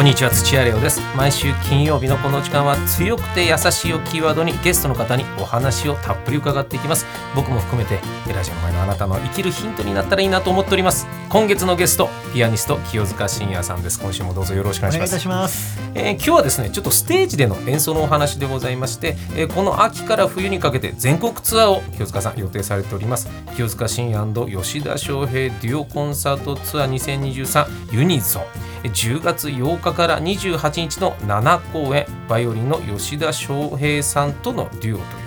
こんにちは土屋レオです。毎週金曜日のこの時間は強くて優しいをキーワードにゲストの方にお話をたっぷり伺っていきます。僕も含めてラジオの前のあなたの生きるヒントになったらいいなと思っております。今月のゲストピアニスト清塚信也さんです。今週もどうぞよろしくお願いしますお願いいたします。えー今日はですねちょっとステージでの演奏のお話でございまして、えーこの秋から冬にかけて全国ツアーを清塚さん予定されております。清塚信也吉田翔平デュオコンサートツアー2023ユニゾン。えー10月8日から28日の7公演バイオリンの吉田翔平さんとのデュオと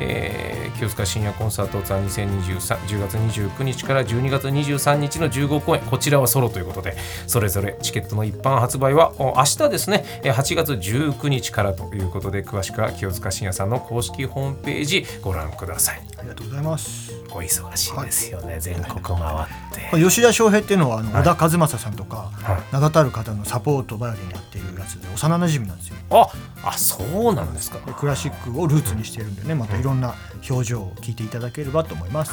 えー清塚深夜コンサートツアー2023 10月29日から12月23日の15公演こちらはソロということでそれぞれチケットの一般発売はお明日ですねえー8月19日からということで詳しくは清塚信也さんの公式ホームページご覧ください。ありがとうございます。お忙しいですよね、全国回って、吉田翔平っていうのはあの小田和正さんとか、はい。名だたる方のサポートバイオリンやってやつで幼馴染なんですよ。ああそうなんですか。でクラシックをルーツにしているんでねまたいろんな表情を聞いていただければと思います。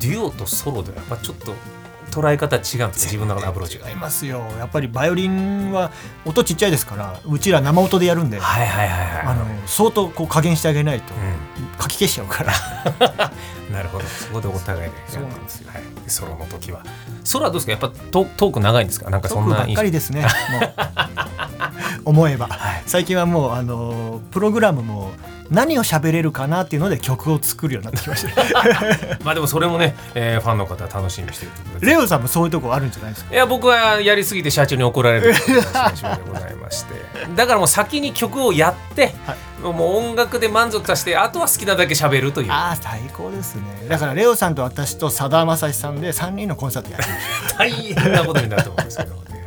デュオとソロではやっぱちょっと捉え方違うんですね。自分の中のアプローチが。違いますよ。やっぱりバイオリンは音ちっちゃいですからうちら生音でやるんで、はいはいはいはいあの相当こう加減してあげないとうかき消しちゃうから。ん、なるほど。そこでお互いでそうなんですよ。はい、でソロの時は。ソロはどうですか？やっぱトトーク長いんですか？なんかそんなトークばっかりですね。もう思えば、はい。最近はもうあのプログラムも何を喋れるかなっていうので曲を作るようになってきました。まあでもそれもね、えーファンの方は楽しみにしているとレオさんもそういうとこあるんじゃないですか？いや僕はやりすぎて社長に怒られると いう話でございまして。だからもう先に曲をやって、もう音楽で満足させてあとは好きなだけ喋るという。ああ最高ですね。だからレオさんと私とさだまさしさんで3人のコンサートやる 大変なことになると思うんですけど、ね。はい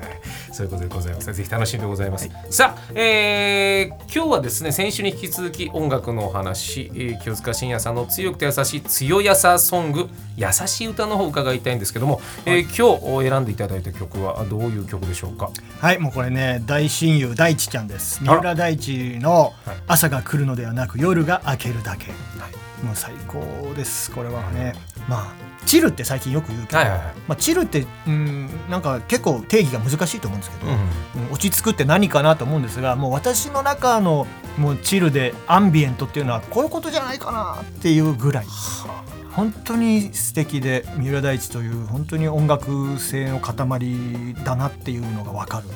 そういうことでございます。ぜひ楽しんでございます。さあ、えー今日はですね、先週に引き続き音楽のお話、えー清塚信也さんの強くて優しい強やさソング、優しい歌の方を伺いたいんですけども、えー今日選んでいただいた曲はどういう曲でしょうか？はいもうこれね大親友大地ちゃんです。三浦大知のはい「朝が来るのではなく夜が明けるだけ」もう最高ですこれはね。まあチルって最近よく言うけど、はいはいはい。まあ、チルってうんなんか結構定義が難しいと思うんですけど、うん。うん落ち着くって何かなと思うんですがもう私の中のもうチルでアンビエントっていうのはこういうことじゃないかなっていうぐらい。本当に素敵で三浦大知という本当に音楽性の塊だなっていうのが分かる。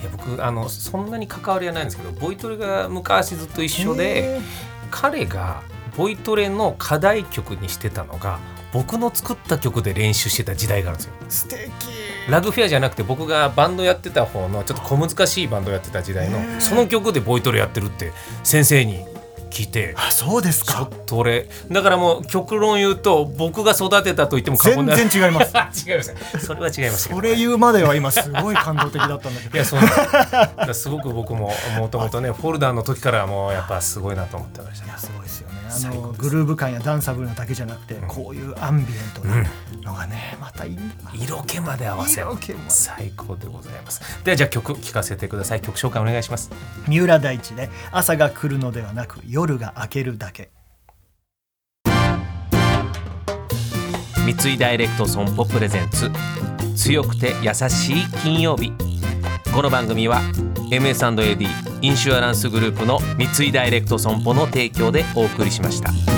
いや僕あのそんなに関わりはないんですけどボイトレが昔ずっと一緒で彼がボイトレの課題曲にしてたのが僕の作った曲で練習してた時代があるんですよ。素敵。ラグフェアじゃなくて僕がバンドやってた方のちょっと小難しいバンドやってた時代のその曲でボイトレやってるって先生に聞いてあそうですか。ちょっと俺だからもう極論言うと僕が育てたと言っても過言全では然違います。違います。それは違いますそれ言うまでは今すごい感動的だったんだけど。いやそう。なんですごく僕ももともとねフォルダーの時からもうやっぱすごいなと思ってましたね。いやすごいですよね。あのグルーヴ感やダンサブルなだけじゃなくて、こういうアンビエントなのがね、またいい。んだな色気まで合わせる。色気まで。最高でございます。ではじゃあ曲聴かせてください。曲紹介お願いします。三浦大知で朝が来るのではなく夜が明けるだけ。三井ダイレクト損保プレゼンツ。強くて優しい金曜日。この番組は MS&AD インシュアランスグループの三井ダイレクト損保の提供でお送りしました。